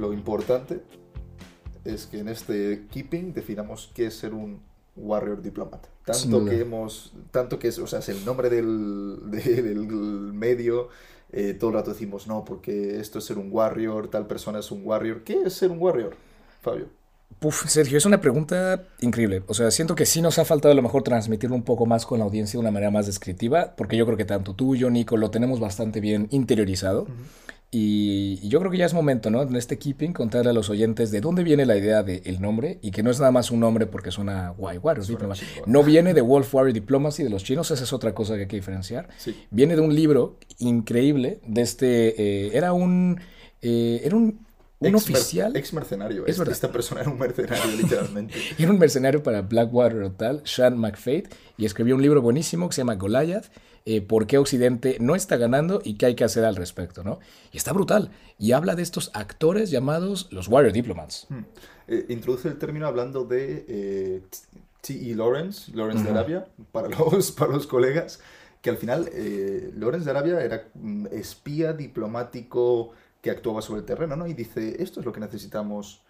lo importante es que en este keeping definamos qué es ser un warrior diplomat. Tanto que hemos, tanto que es, o sea, es el nombre del, del medio, eh, todo el rato decimos, no, porque esto es ser un warrior, tal persona es un warrior. ¿Qué es ser un warrior, Fabio? Puf, Sergio, es una pregunta increíble. O sea, siento que sí nos ha faltado a lo mejor transmitirlo un poco más con la audiencia de una manera más descriptiva, porque yo creo que tanto tú y yo, Nico, lo tenemos bastante bien interiorizado. Y, yo creo que ya es momento, ¿no? En este keeping, contarle a los oyentes de dónde viene la idea del nombre y que no es nada más un nombre porque suena guay, Warriors Diplomacy. No viene de Wolf Warrior Diplomacy de los chinos, esa es otra cosa que hay que diferenciar. Viene de un libro increíble de este. Eh, era un. Eh, era un un oficial. Ex mercenario. Es verdad. Esta persona era un mercenario, literalmente. era un mercenario para Blackwater o tal, Sean McFate, y escribió un libro buenísimo que se llama Goliath, eh, por qué Occidente no está ganando y qué hay que hacer al respecto, ¿no? Y está brutal. Y habla de estos actores llamados los Warrior Diplomats. Hmm. Eh, introduce el término hablando de eh, T.E. Lawrence, Lawrence de Arabia, para los, para los colegas, que al final Lawrence de Arabia era espía diplomático que actuaba sobre el terreno, ¿no? Y dice, esto es lo que necesitamos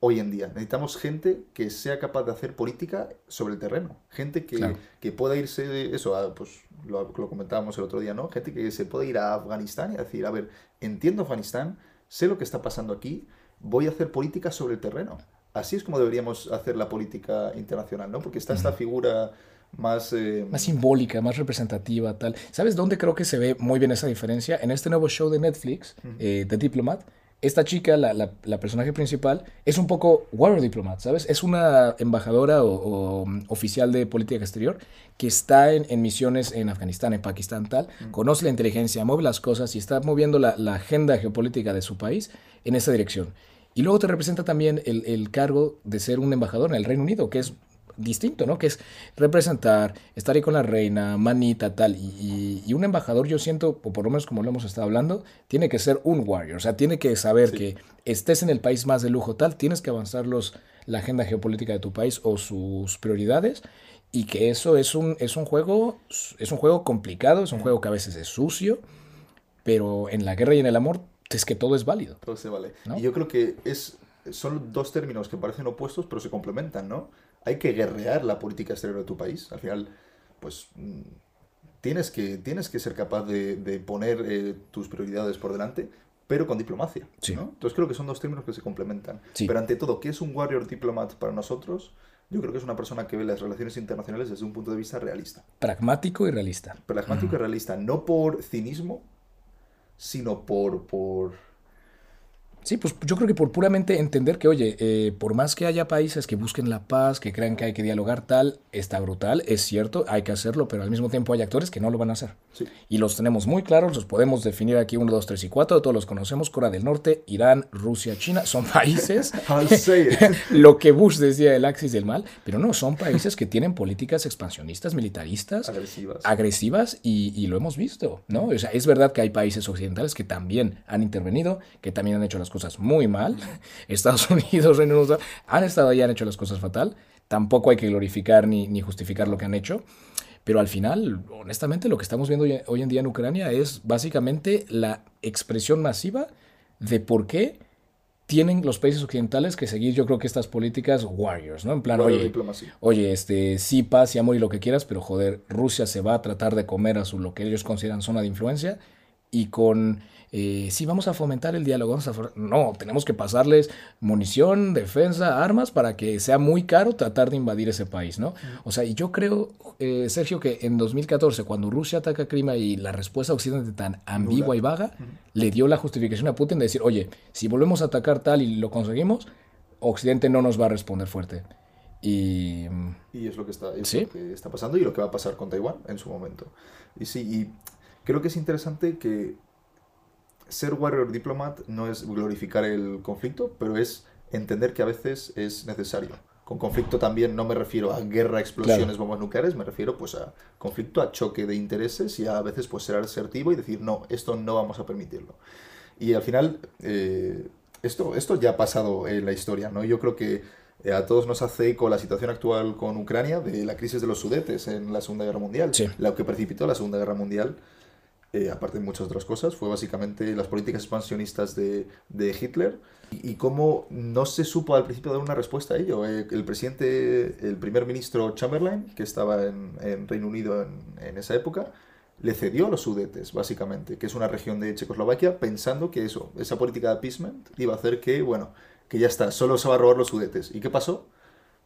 hoy en día. Necesitamos gente que sea capaz de hacer política sobre el terreno. Gente que, que pueda irse, eso, pues lo, lo, comentábamos el otro día, ¿no? Gente que se pueda ir a Afganistán y decir, a ver, entiendo Afganistán, sé lo que está pasando aquí, voy a hacer política sobre el terreno. Así es como deberíamos hacer la política internacional, ¿no? Porque está esta figura más... Eh, más simbólica, más representativa, tal. ¿Sabes dónde creo que se ve muy bien esa diferencia? En este nuevo show de Netflix, eh, The Diplomat, esta chica, la, la, personaje principal, es un poco War Diplomat, ¿sabes? Es una embajadora o, oficial de política exterior que está en, en, misiones en Afganistán, en Pakistán, tal, conoce la inteligencia, mueve las cosas y está moviendo la, la, agenda geopolítica de su país en esa dirección. Y luego te representa también el, el, cargo de ser un embajador en el Reino Unido, que es distinto, ¿no? Que es representar, estar ahí con la reina, manita, tal. Y, y, un embajador, yo siento, o por lo menos como lo hemos estado hablando, tiene que ser un warrior. O sea, tiene que saber que estés en el país más de lujo, tal, tienes que avanzar los, la agenda geopolítica de tu país o sus prioridades. Y que eso es un, es un juego, es un juego complicado, es un juego que a veces es sucio, pero en la guerra y en el amor es que todo es válido. Todo se vale. Y yo creo que es, son dos términos que parecen opuestos, pero se complementan, ¿no? Hay que guerrear la política exterior de tu país. Al final, pues tienes que, tienes que ser capaz de, poner eh, tus prioridades por delante, pero con diplomacia. Entonces creo que son dos términos que se complementan. Pero ante todo, ¿qué es un warrior diplomat para nosotros? Yo creo que es una persona que ve las relaciones internacionales desde un punto de vista realista. Pragmático y realista. Pragmático y realista, no por cinismo, sino por, por Sí, pues yo creo que por puramente entender que, oye, eh, por más que haya países que busquen la paz, que crean que hay que dialogar tal, está brutal, es cierto, hay que hacerlo, pero al mismo tiempo hay actores que no lo van a hacer. Y los tenemos muy claros, los podemos definir aquí 1, 2, 3 y 4, todos los conocemos, Corea del Norte, Irán, Rusia, China, son países, lo que Bush decía el axis del mal, pero no, son países que tienen políticas expansionistas, militaristas, agresivas, agresivas y, y lo hemos visto, ¿no? O sea, es verdad que hay países occidentales que también han intervenido, que también han hecho las cosas muy mal. Estados Unidos, Reino Unido, han estado y han hecho las cosas fatal. Tampoco hay que glorificar ni, ni justificar lo que han hecho. Pero al final, honestamente, lo que estamos viendo hoy en día en Ucrania es básicamente la expresión masiva de por qué tienen los países occidentales que seguir, yo creo que estas políticas warriors, ¿no? En plan, oye, oye, este, sí, paz y amor y lo que quieras, pero joder, Rusia se va a tratar de comer a su lo que ellos consideran zona de influencia y con eh, sí, vamos a fomentar el diálogo. no, tenemos que pasarles munición, defensa, armas para que sea muy caro tratar de invadir ese país, ¿no? O sea, y yo creo, eh, Sergio, que en 2014, cuando Rusia ataca a Crimea y la respuesta occidente tan ambigua y vaga, le dio la justificación a Putin de decir, oye, si volvemos a atacar tal y lo conseguimos, Occidente no nos va a responder fuerte. Y, y es, lo que, está, es lo que está pasando y lo que va a pasar con Taiwán en su momento. Y sí, y creo que es interesante que ser warrior diplomat no es glorificar el conflicto, pero es entender que a veces es necesario. Con conflicto también no me refiero a guerra, explosiones, bombas nucleares, me refiero pues a conflicto, a choque de intereses y a veces pues ser asertivo y decir no, esto no vamos a permitirlo. Y al final eh, esto, esto ya ha pasado en la historia, ¿no? Yo creo que eh, a todos nos hace eco la situación actual con Ucrania de la crisis de los Sudetes en la Segunda Guerra Mundial, lo que precipitó la Segunda Guerra Mundial eh, aparte de muchas otras cosas, fue básicamente las políticas expansionistas de, Hitler y, cómo no se supo al principio dar una respuesta a ello. Eh, el presidente, el primer ministro Chamberlain, que estaba en, en Reino Unido en, en, esa época, le cedió a los Sudetes, básicamente, que es una región de Checoslovaquia, pensando que eso, esa política de appeasement iba a hacer que, bueno, que ya está, solo se va a robar los Sudetes. ¿Y qué pasó?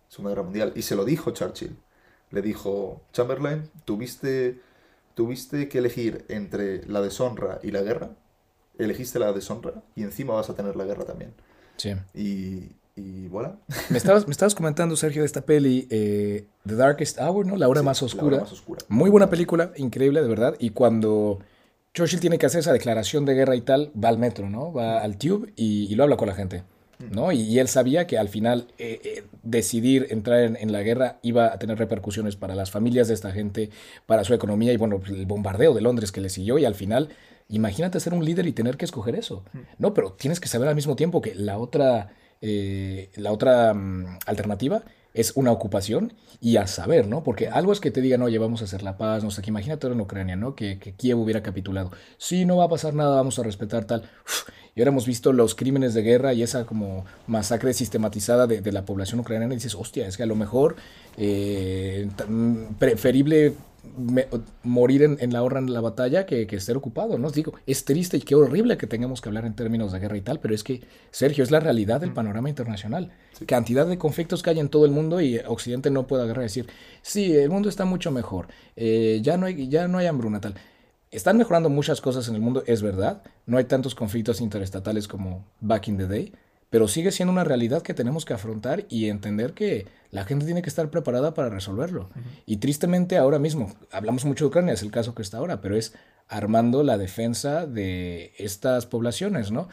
Segunda Guerra Mundial. Y se lo dijo Churchill. Le dijo, Chamberlain, tuviste, tuviste que elegir entre la deshonra y la guerra. Elegiste la deshonra y encima vas a tener la guerra también. Sí. Y, y voilà. Me estabas, me estabas comentando, Sergio, de esta peli, eh, The Darkest Hour, ¿no? La hora, más oscura. la hora más oscura. Muy buena película, increíble, de verdad. Y cuando Churchill tiene que hacer esa declaración de guerra y tal, va al metro, ¿no? Va al tube y, y lo habla con la gente. ¿No? Y, y, él sabía que al final eh, eh, decidir entrar en, en, la guerra iba a tener repercusiones para las familias de esta gente, para su economía y bueno, el bombardeo de Londres que le siguió y al final, imagínate ser un líder y tener que escoger eso, ¿no? Pero tienes que saber al mismo tiempo que la otra, eh, la otra um, alternativa es una ocupación y a saber, ¿no? Porque algo es que te digan, oye, vamos a hacer la paz, no sé, que imagínate ahora en Ucrania, ¿no? Que, que, Kiev hubiera capitulado. Sí, no va a pasar nada, vamos a respetar tal. Y ahora hemos visto los crímenes de guerra y esa como masacre sistematizada de, de la población ucraniana y dices, hostia, es que a lo mejor eh, preferible me, morir en, en, la horra en la batalla que, que estar ocupado, ¿no? Digo, es triste y qué horrible que tengamos que hablar en términos de guerra y tal, pero es que, Sergio, es la realidad del panorama internacional. Sí. Cantidad de conflictos que hay en todo el mundo y Occidente no puede agarrar y decir, sí, el mundo está mucho mejor, eh, ya, no hay, ya no hay hambruna tal. Están mejorando muchas cosas en el mundo, es verdad, no hay tantos conflictos interestatales como back in the day, pero sigue siendo una realidad que tenemos que afrontar y entender que la gente tiene que estar preparada para resolverlo. Uh -huh. Y tristemente ahora mismo, hablamos mucho de Ucrania, es el caso que está ahora, pero es armando la defensa de estas poblaciones, ¿no?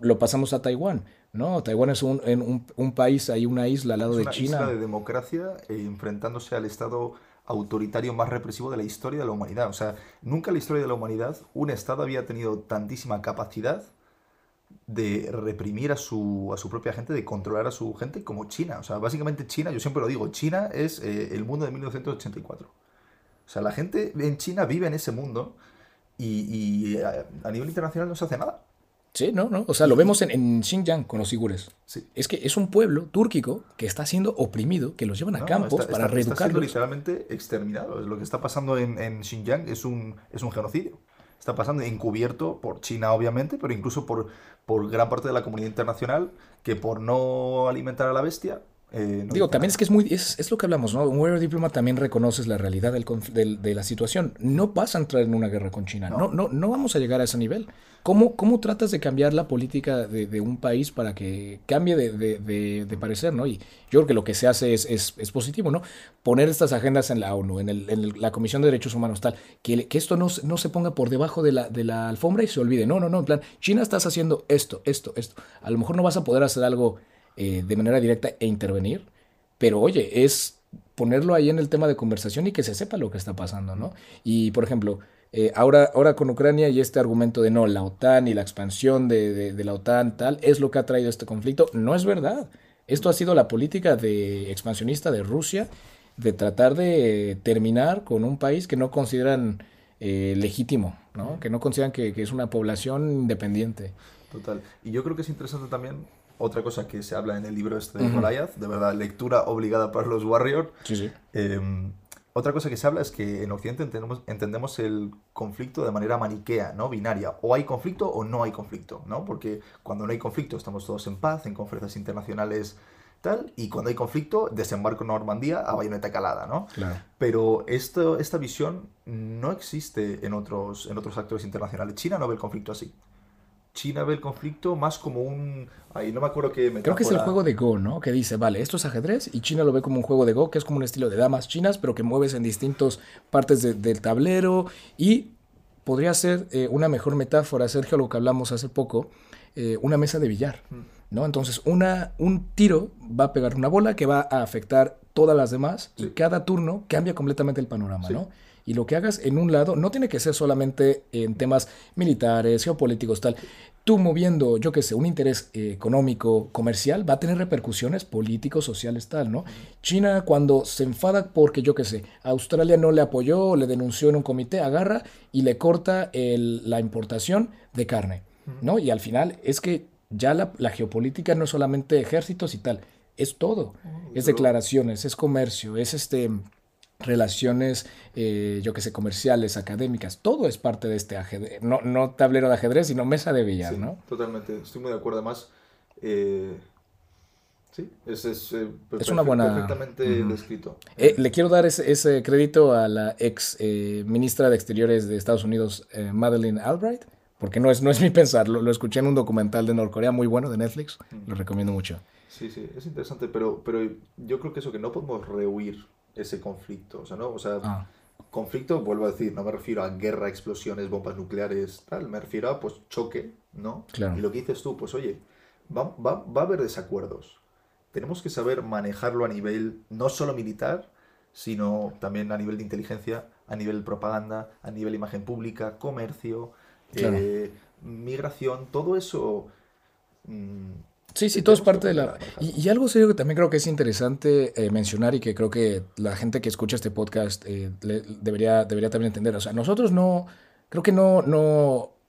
Lo pasamos a Taiwán, ¿no? Taiwán es un, un, un país, hay una isla al lado es de una China. Isla de democracia eh, enfrentándose al Estado autoritario más represivo de la historia de la humanidad. O sea, nunca en la historia de la humanidad un Estado había tenido tantísima capacidad de reprimir a su, a su propia gente, de controlar a su gente como China. O sea, básicamente China, yo siempre lo digo, China es eh, el mundo de 1984. O sea, la gente en China vive en ese mundo y, y a, a, nivel internacional no se hace nada. Sí, no, no. O sea, lo vemos en, en Xinjiang con los uigures. Sí. Es que es un pueblo túrquico que está siendo oprimido, que los llevan a no, campos está, para está, reeducarlos. Está siendo literalmente exterminado. Lo que está pasando en, en Xinjiang es un, es un genocidio está pasando encubierto por China, obviamente, pero incluso por, por gran parte de la comunidad internacional, que por no alimentar a la bestia. Eh, no Digo, también nada. es que es muy es, es, lo que hablamos, ¿no? Un Warrior Diploma también reconoces la realidad del, del, de la situación. No vas a entrar en una guerra con China. No, no, no, no vamos a llegar a ese nivel. ¿Cómo, cómo tratas de cambiar la política de, de un país para que cambie de, de, de, parecer, ¿no? Y yo creo que lo que se hace es, es, es positivo, ¿no? Poner estas agendas en la ONU, en, el, en el, la Comisión de Derechos Humanos, tal, que, que esto no, no se ponga por debajo de la, de la alfombra y se olvide. No, no, no, en plan, China estás haciendo esto, esto, esto. A lo mejor no vas a poder hacer algo eh, de manera directa e intervenir, pero oye, es ponerlo ahí en el tema de conversación y que se sepa lo que está pasando, ¿no? Y, por ejemplo, eh, ahora, ahora con Ucrania y este argumento de no, la OTAN y la expansión de, de, la OTAN tal, es lo que ha traído este conflicto. No es verdad. Esto ha sido la política de expansionista de Rusia de tratar de terminar con un país que no consideran eh, legítimo, ¿no? que no consideran que, que, es una población independiente. Total. Y yo creo que es interesante también otra cosa que se habla en el libro este de uh -huh. Goliath, de verdad, lectura obligada para los Warriors. Sí, sí. Eh, otra cosa que se habla es que en Occidente entendemos, entendemos, el conflicto de manera maniquea, ¿no? Binaria. O hay conflicto o no hay conflicto, ¿no? Porque cuando no hay conflicto estamos todos en paz, en conferencias internacionales tal, y cuando hay conflicto, desembarco en Normandía a bayoneta calada, ¿no? Claro. Pero esto, esta visión no existe en otros, en otros actores internacionales. China no ve el conflicto así. China ve el conflicto más como un... Ahí no me acuerdo qué Creo que es el juego de Go, ¿no? Que dice, vale, esto es ajedrez y China lo ve como un juego de Go, que es como un estilo de damas chinas, pero que mueves en distintas partes de, del tablero y podría ser eh, una mejor metáfora, Sergio, lo que hablamos hace poco, eh, una mesa de billar, ¿no? Entonces, una, un tiro va a pegar una bola que va a afectar todas las demás sí. y cada turno cambia completamente el panorama, sí. ¿no? Y lo que hagas en un lado no tiene que ser solamente en temas militares, geopolíticos, tal. Tú moviendo, yo qué sé, un interés eh, económico, comercial, va a tener repercusiones políticos, sociales, tal, ¿no? China cuando se enfada porque, yo qué sé, Australia no le apoyó, le denunció en un comité, agarra y le corta la importación de carne, ¿no? Y al final es que ya la, la geopolítica no es solamente ejércitos y tal, es todo. Es declaraciones, es comercio, es este relaciones, eh, yo que sé, comerciales, académicas, todo es parte de este ajedrez, no, no tablero de ajedrez, sino mesa de billar, ¿no? Totalmente, estoy muy de acuerdo. Además, eh, sí, es, es, eh, es una buena... perfectamente descrito. le quiero dar ese, ese, crédito a la ex ministra de Exteriores de Estados Unidos, Madeleine Albright, porque no es, no es mi pensar, lo, lo, escuché en un documental de Norcorea muy bueno de Netflix, lo recomiendo mucho. Sí, sí, es interesante, pero, pero yo creo que eso, que no podemos rehuir ese conflicto. O sea, ¿no? O sea, ah. conflicto, vuelvo a decir, no me refiero a guerra, explosiones, bombas nucleares, tal, me refiero a pues choque, ¿no? Y lo que dices tú, pues oye, va, va, va a haber desacuerdos. Tenemos que saber manejarlo a nivel no solo militar, sino también a nivel de inteligencia, a nivel de propaganda, a nivel de imagen pública, comercio, eh, migración, todo eso mm, Sí, sí, todo es parte de la... Y, algo serio que también creo que es interesante eh, mencionar y que creo que la gente que escucha este podcast eh, debería, debería también entender. O sea, nosotros no, creo que no, no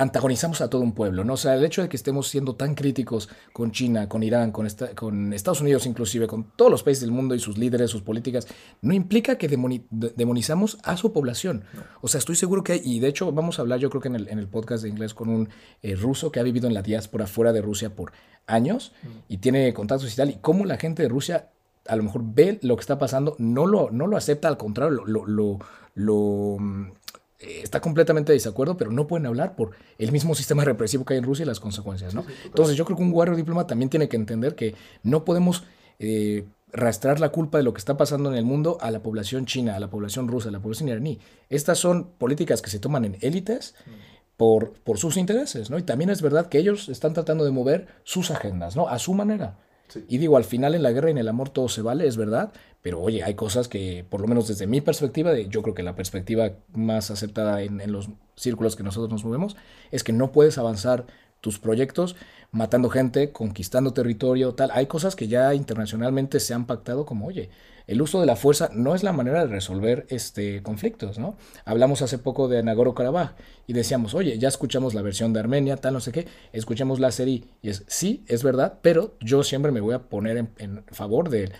antagonizamos a todo un pueblo, ¿no? O sea, el hecho de que estemos siendo tan críticos con China, con Irán, con, con Estados Unidos inclusive, con todos los países del mundo y sus líderes, sus políticas, no implica que demonizamos a su población. O sea, estoy seguro que hay, y de hecho vamos a hablar yo creo que en el, en el podcast de inglés con un eh, ruso que ha vivido en la diáspora fuera de Rusia por años mm. y tiene contactos y tal, y cómo la gente de Rusia a lo mejor ve lo que está pasando, no lo, no lo acepta, al contrario, lo, lo, lo mm, está completamente de desacuerdo, pero no pueden hablar por el mismo sistema represivo que hay en Rusia y las consecuencias, ¿no? Entonces yo creo que un guardia diploma también tiene que entender que no podemos eh, rastrar la culpa de lo que está pasando en el mundo a la población china, a la población rusa, a la población iraní. Estas son políticas que se toman en élites mm. por, por sus intereses, ¿no? Y también es verdad que ellos están tratando de mover sus agendas, ¿no? A su manera. Y digo, al final en la guerra y en el amor todo se vale, es verdad, pero oye, hay cosas que, por lo menos desde mi perspectiva, yo creo que la perspectiva más aceptada en, en los círculos que nosotros nos movemos, es que no puedes avanzar tus proyectos matando gente, conquistando territorio, tal. Hay cosas que ya internacionalmente se han pactado como, oye, el uso de la fuerza no es la manera de resolver este, conflictos, ¿no? Hablamos hace poco de Nagorno-Karabaj y decíamos, oye, ya escuchamos la versión de Armenia, tal, no sé qué, escuchamos la serie y es, sí, es verdad, pero yo siempre me voy a poner en, favor de,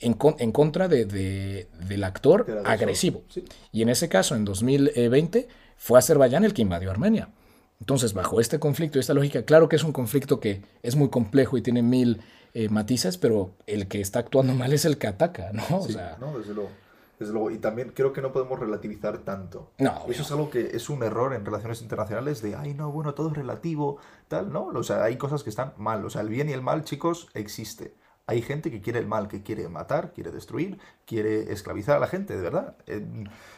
en, contra de, del actor agresivo. Y en ese caso, en 2020, fue Azerbaiyán el que invadió Armenia. Entonces, bajo este conflicto y esta lógica, claro que es un conflicto que es muy complejo y tiene mil eh, matices, pero el que está actuando mal es el que ataca, ¿no? o sea, no, desde luego. Desde luego. Y también creo que no podemos relativizar tanto. No. Eso es algo que es un error en relaciones internacionales de, ay, no, bueno, todo es relativo, tal, ¿no? O sea, hay cosas que están mal. O sea, el bien y el mal, chicos, existe. Hay gente que quiere el mal, que quiere matar, quiere destruir, quiere esclavizar a la gente, de verdad.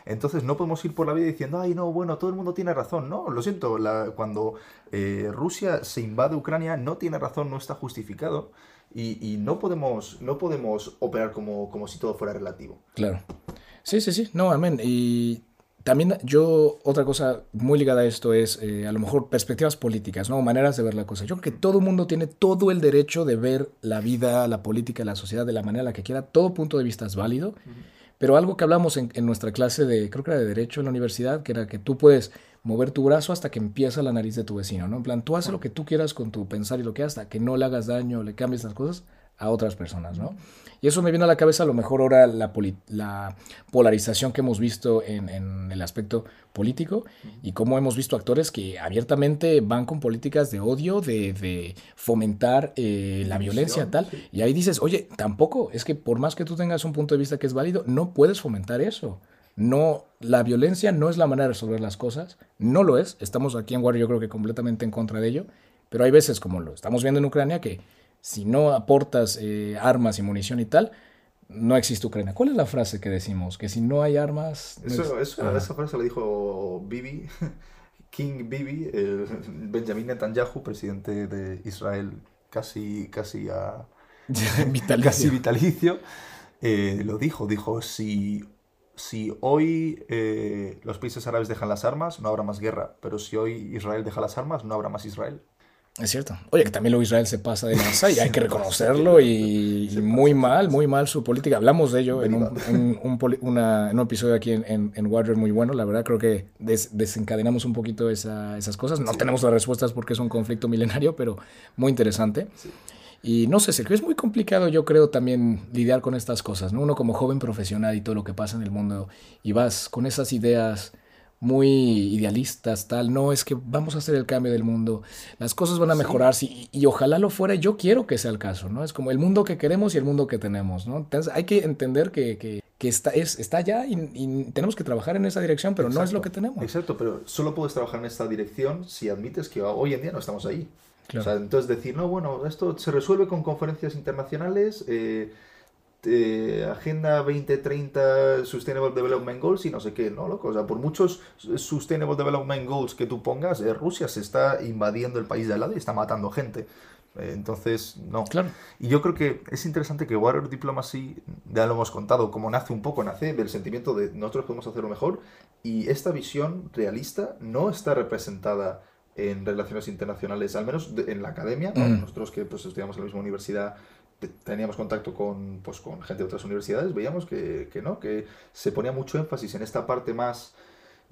Entonces no podemos ir por la vida diciendo, ay, no, bueno, todo el mundo tiene razón. No, lo siento, cuando eh, Rusia se invade Ucrania no tiene razón, no está justificado y, no, podemos, no podemos operar como, como si todo fuera relativo. Claro. Sí, sí, sí, no, amén. Y también yo, otra cosa muy ligada a esto es eh, a lo mejor perspectivas políticas, ¿no? Maneras de ver la cosa. Yo creo que todo el mundo tiene todo el derecho de ver la vida, la política, la sociedad de la manera la que quiera. Todo punto de vista es válido. Pero algo que hablamos en, en, nuestra clase de, creo que era de Derecho en la universidad, que era que tú puedes mover tu brazo hasta que empieza la nariz de tu vecino, ¿no? En plan, tú haces lo que tú quieras con tu pensar y lo que hasta que no le hagas daño, le cambies las cosas a otras personas, ¿no? Y eso me viene a la cabeza a lo mejor ahora la, la polarización que hemos visto en, en, el aspecto político y cómo hemos visto actores que abiertamente van con políticas de odio, de, de fomentar eh, la violencia, tal. Y ahí dices, oye, tampoco, es que por más que tú tengas un punto de vista que es válido, no puedes fomentar eso. No, la violencia no es la manera de resolver las cosas, no lo es. Estamos aquí en Warrior yo creo que completamente en contra de ello, pero hay veces como lo estamos viendo en Ucrania que si no aportas eh, armas y munición y tal, no existe Ucrania. ¿Cuál es la frase que decimos? Que si no hay armas... eso, esa frase la dijo Bibi, King Bibi, Benjamin Netanyahu, presidente de Israel casi, casi a... vitalicio. Casi vitalicio. Eh, lo dijo, dijo, si si hoy eh, los países árabes dejan las armas, no habrá más guerra, pero si hoy Israel deja las armas, no habrá más Israel. Es cierto. Oye, que también luego Israel se pasa de masa y hay que reconocerlo y, muy mal, muy mal su política. Hablamos de ello en un, un, episodio aquí en, en, Water muy bueno. La verdad creo que desencadenamos un poquito esas cosas. No tenemos las respuestas porque es un conflicto milenario, pero muy interesante. Y no sé, Sergio, es muy complicado yo creo también lidiar con estas cosas, ¿no? Uno como joven profesional y todo lo que pasa en el mundo y vas con esas ideas muy idealistas, tal, no, es que vamos a hacer el cambio del mundo, las cosas van a mejorar, sí, y, ojalá lo fuera, yo quiero que sea el caso, ¿no? Es como el mundo que queremos y el mundo que tenemos, ¿no? Entonces hay que entender que, que, que está, es, está allá y, tenemos que trabajar en esa dirección, pero no es lo que tenemos. Exacto, pero solo puedes trabajar en esta dirección si admites que hoy en día no estamos ahí. O sea, entonces decir, no, bueno, esto se resuelve con conferencias internacionales, eh, Agenda 2030 Sustainable Development Goals y no sé qué, ¿no, loco? O sea, por muchos Sustainable Development Goals que tú pongas, eh, Rusia se está invadiendo el país de al lado y está matando gente. Eh, entonces, no. Claro. Y yo creo que es interesante que Water Diplomacy, ya lo hemos contado, como nace un poco, nace del sentimiento de nosotros podemos hacerlo mejor y esta visión realista no está representada en relaciones internacionales, al menos en la academia, mm. nosotros que pues, estudiamos en la misma universidad teníamos contacto con, pues, con gente de otras universidades, veíamos que, que, no, que se ponía mucho énfasis en esta parte más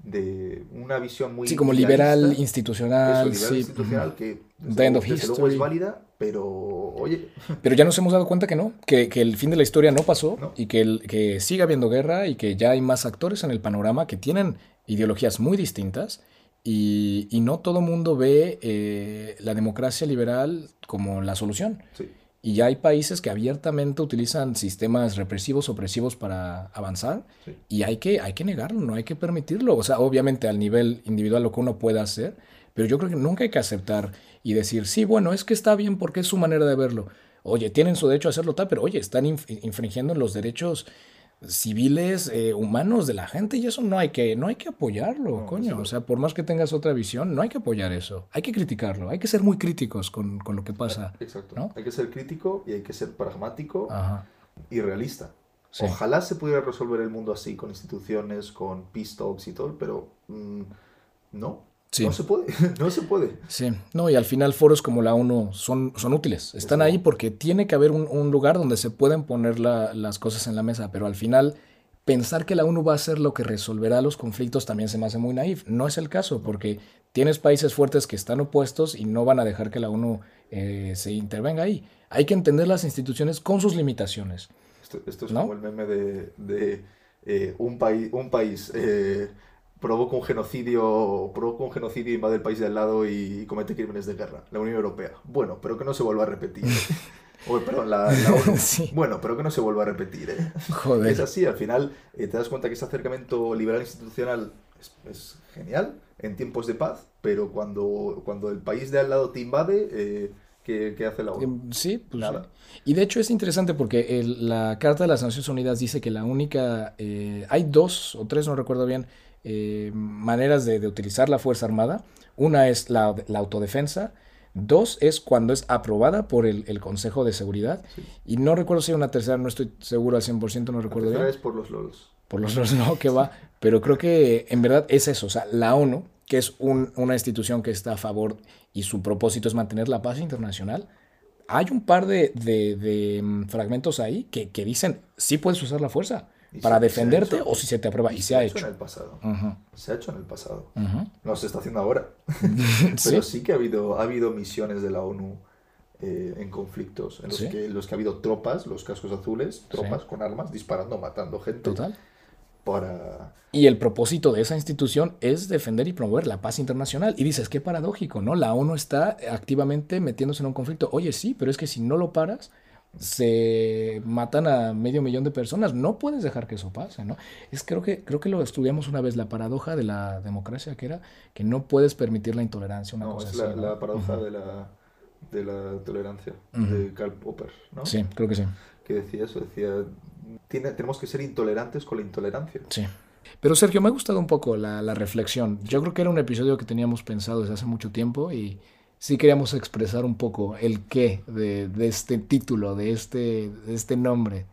de una visión muy... Sí, como liberal institucional. liberal sí. institucional que desde, luego, es válida, pero oye... Pero ya nos hemos dado cuenta que no, que, que el fin de la historia no pasó y que, el, que sigue habiendo guerra y que ya hay más actores en el panorama que tienen ideologías muy distintas y, y no todo mundo ve eh, la democracia liberal como la solución. Sí. Y ya hay países que abiertamente utilizan sistemas represivos, opresivos para avanzar. Y hay que, hay que negarlo, no hay que permitirlo. O sea, obviamente al nivel individual lo que uno pueda hacer, pero yo creo que nunca hay que aceptar y decir, sí, bueno, es que está bien porque es su manera de verlo. Oye, tienen su derecho a hacerlo tal, pero oye, están infringiendo los derechos civiles eh, humanos de la gente y eso no hay que no hay que apoyarlo coño. o sea por más que tengas otra visión no hay que apoyar eso. Hay que criticarlo hay que ser muy críticos con, con lo que pasa exacto. hay que ser crítico y hay que ser pragmático y realista. Ojalá se pudiera resolver el mundo así con instituciones con peace talks y todo pero mm, no no se puede, no se puede. Sí, no, y al final foros como la ONU son, son útiles. Están ahí porque tiene que haber un, lugar donde se pueden poner las cosas en la mesa, pero al final pensar que la ONU va a ser lo que resolverá los conflictos también se me hace muy naif. No es el caso, porque tienes países fuertes que están opuestos y no van a dejar que la ONU eh, se intervenga ahí. Hay que entender las instituciones con sus limitaciones. Esto, es como el meme de, eh, un, país un país eh, provoca un genocidio, provoca un genocidio, invade el país de al lado y comete crímenes de guerra, la Unión Europea. Bueno, pero que no se vuelva a repetir. o, perdón, la, ONU. Bueno, pero que no se vuelva a repetir. ¿eh? Joder. Es así, al final eh, te das cuenta que ese acercamiento liberal institucional es, genial en tiempos de paz, pero cuando, cuando el país de al lado te invade... Eh, ¿Qué, hace la ONU? Em, sí, pues Nada. Y de hecho es interesante porque la Carta de las Naciones Unidas dice que la única, hay dos o tres, no recuerdo bien, eh, maneras de, utilizar la Fuerza Armada. Una es la, autodefensa. Dos es cuando es aprobada por el, Consejo de Seguridad. Y no recuerdo si hay una tercera, no estoy seguro al 100%, no recuerdo la bien. es por los LOLs. Por los LOLs no, que va. Pero creo que en verdad es eso. O sea, la ONU, que es una institución que está a favor y su propósito es mantener la paz internacional, hay un par de, de, mm, fragmentos ahí que, que, dicen, sí puedes usar la fuerza para defenderte o si se te aprueba. Y, se, ha hecho. en el pasado. Se ha hecho en el pasado. No se está haciendo ahora. Pero ¿Sí? que ha habido, ha habido misiones de la ONU eh, en conflictos en los, que, los que ha habido tropas, los cascos azules, tropas con armas disparando, matando gente. Total. Para... Y el propósito de esa institución es defender y promover la paz internacional. Y dices, qué paradójico, ¿no? La ONU está activamente metiéndose en un conflicto. Oye, sí, pero es que si no lo paras, se matan a medio millón de personas. No puedes dejar que eso pase, ¿no? Es creo que creo que lo estudiamos una vez la paradoja de la democracia que era que no puedes permitir la intolerancia, una no, cosa es la, la paradoja de la de la tolerancia de Karl Popper, ¿no? Sí, creo que sí. Que decía eso, decía tiene, tenemos que ser intolerantes con la intolerancia. Sí. Pero Sergio, me ha gustado un poco la, la reflexión. Yo creo que era un episodio que teníamos pensado desde hace mucho tiempo y sí queríamos expresar un poco el qué de, este título, de este, de este nombre.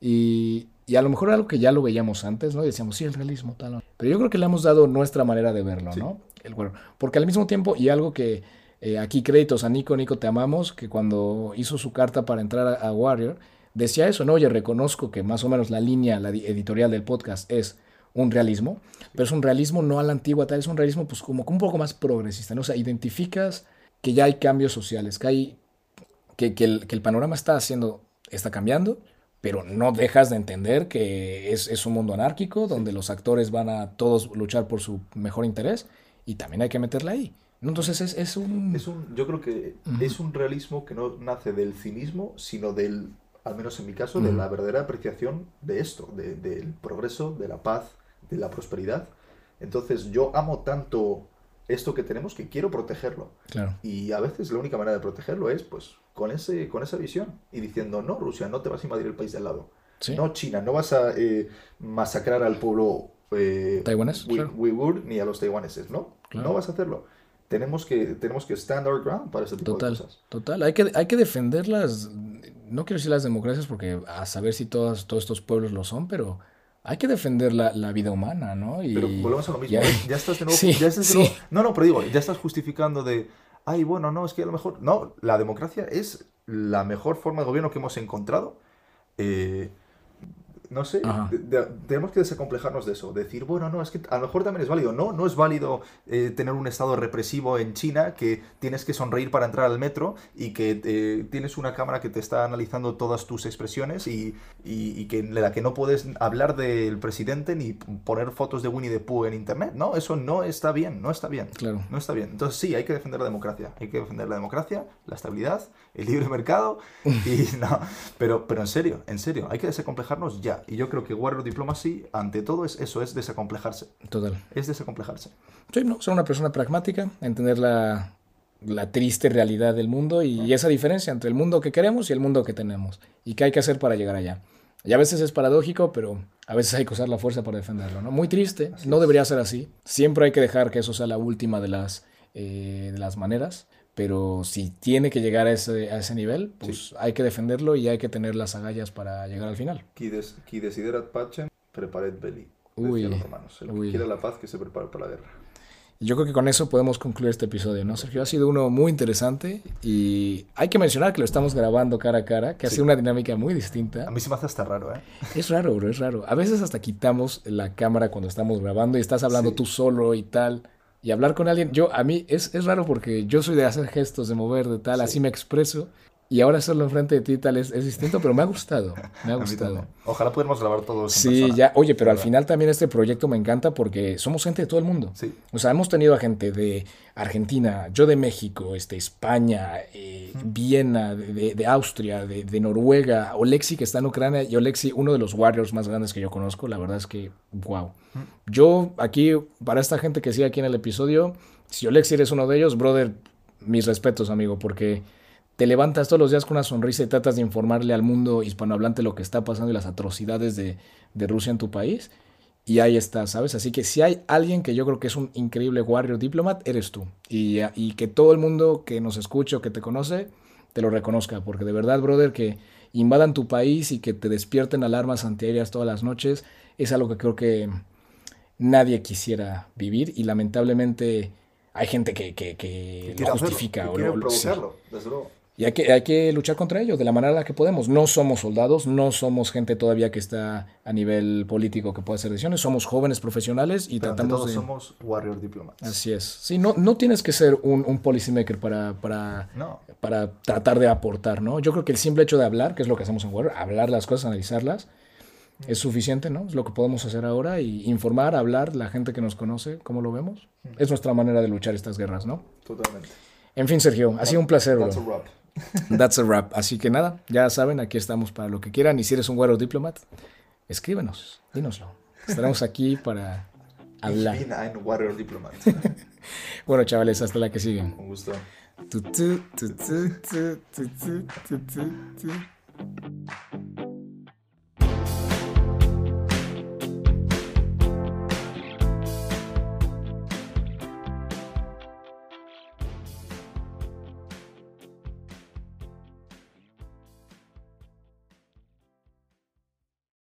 y, y a lo mejor algo que ya lo veíamos antes, ¿no? Y decíamos, sí, el realismo, tal. Pero yo creo que le hemos dado nuestra manera de verlo, ¿no? El. Porque al mismo tiempo, y algo que eh, aquí créditos a Nico, Nico, te amamos, que cuando hizo su carta para entrar a, a Warrior, decía eso, ¿no? Oye, reconozco que más o menos la línea la editorial del podcast es un realismo, pero es un realismo no a la antigua, tal, es un realismo pues como un poco más progresista, ¿no? O sea, identificas que ya hay cambios sociales, que hay, que, que, el, que el, panorama está haciendo, está cambiando, pero no dejas de entender que es, es, un mundo anárquico donde los actores van a todos luchar por su mejor interés y también hay que meterla ahí. Entonces es, es, un... es un... Yo creo que uh -huh. es un realismo que no nace del cinismo, sino del, al menos en mi caso, uh -huh. de la verdadera apreciación de esto, de, del progreso, de la paz, de la prosperidad. Entonces yo amo tanto esto que tenemos que quiero protegerlo. Claro. Y a veces la única manera de protegerlo es pues con, ese, con esa visión y diciendo, no, Rusia, no te vas a invadir el país de al lado. ¿Sí? No, China, no vas a eh, masacrar al pueblo eh, taiwanés, ui, claro. uigur ni a los taiwaneses, ¿no? Claro. No vas a hacerlo. Tenemos que, tenemos que stand our ground para ese tipo total, de cosas. Total, hay que, hay que defender las, no quiero decir las democracias porque a saber si todas, todos estos pueblos lo son, pero hay que defender la, la, vida humana, ¿no? Y pero volvemos a lo mismo. Ya, ¿eh? ya estás de nuevo. Sí, ya estás de nuevo sí. No, no, pero digo, ya estás justificando de. Ay, bueno, no, es que a lo mejor. No, la democracia es la mejor forma de gobierno que hemos encontrado. Eh, no sé, de, de, tenemos que desacomplejarnos de eso. Decir, bueno, no, es que a lo mejor también es válido. No, no es válido eh, tener un estado represivo en China que tienes que sonreír para entrar al metro y que eh, tienes una cámara que te está analizando todas tus expresiones y, y, y que en la que no puedes hablar del presidente ni poner fotos de Winnie the Pooh en internet. No, eso no está bien, no está bien. Claro. No está bien. Entonces sí, hay que defender la democracia. Hay que defender la democracia, la estabilidad, el libre mercado y no. Pero, pero en serio, en serio, hay que desacomplejarnos ya. Y yo creo que Warrior Diplomacy, ante todo, es eso, es desacomplejarse. Total. Es desacomplejarse. Sí, no, ser una persona pragmática, entender la, la triste realidad del mundo y, y, esa diferencia entre el mundo que queremos y el mundo que tenemos. Y qué hay que hacer para llegar allá. Y a veces es paradójico, pero a veces hay que usar la fuerza para defenderlo, ¿no? Muy triste, así no es. debería ser así. Siempre hay que dejar que eso sea la última de las, eh, de las maneras. Pero si tiene que llegar a ese, a ese nivel, pues sí. hay que defenderlo y hay que tener las agallas para llegar al final. Qui, des, qui desiderat pacem, prepared belli. Uy, los romanos. El uy. que quiere la paz, que se prepare para la guerra. Yo creo que con eso podemos concluir este episodio, ¿no, Sergio? Ha sido uno muy interesante y hay que mencionar que lo estamos grabando cara a cara, que sí. ha sido una dinámica muy distinta. A mí se me hace hasta raro, ¿eh? Es raro, bro, es raro. A veces hasta quitamos la cámara cuando estamos grabando y estás hablando sí. tú solo y tal y hablar con alguien, yo a mí es, es raro porque yo soy de hacer gestos, de mover, de tal, sí. así me expreso. Y ahora hacerlo enfrente de ti tal es, es distinto, pero me ha gustado. Me ha gustado. Ojalá pudiéramos grabar todos. Sí, persona. ya. Oye, pero al final también este proyecto me encanta porque somos gente de todo el mundo. Sí. O sea, hemos tenido a gente de Argentina, yo de México, este, España, eh, mm. Viena, de, de Austria, de, de, Noruega, Olexi que está en Ucrania y Olexi, uno de los Warriors más grandes que yo conozco. La verdad es que, wow. Mm. Yo aquí, para esta gente que sigue aquí en el episodio, si Olexi eres uno de ellos, brother, mis respetos, amigo, porque te levantas todos los días con una sonrisa y tratas de informarle al mundo hispanohablante lo que está pasando y las atrocidades de, de Rusia en tu país. Y ahí está, ¿sabes? Así que si hay alguien que yo creo que es un increíble warrior diplomat, eres tú. Y, y que todo el mundo que nos escuche o que te conoce, te lo reconozca. Porque de verdad, brother, que invadan tu país y que te despierten alarmas antiaéreas todas las noches, es algo que creo que nadie quisiera vivir. Y lamentablemente hay gente que, que, que lo justifica. o lo, provocarlo, sí. desde luego. Y hay que, hay que luchar contra ellos de la manera en la que podemos. No somos soldados, no somos gente todavía que está a nivel político que pueda hacer decisiones. Somos jóvenes profesionales y Pero tratamos todos de... somos warrior diplomats. Así es. Sí, no, no tienes que ser un, un policymaker para, para, no. para tratar de aportar, ¿no? Yo creo que el simple hecho de hablar, que es lo que hacemos en Warrior, hablar las cosas, analizarlas, es suficiente, ¿no? Es lo que podemos hacer ahora y informar, hablar, la gente que nos conoce, ¿cómo lo vemos? Es nuestra manera de luchar estas guerras, ¿no? Totalmente. En fin, Sergio, ha sido un placer, That's bro. That's a wrap. Así que nada, ya saben, aquí estamos para lo que quieran. Y si eres un Warrior Diplomat, escríbenos, dínoslo. Estaremos aquí para hablar. Bueno, chavales, hasta la que siguen. Un gusto. Tu, tu, tu,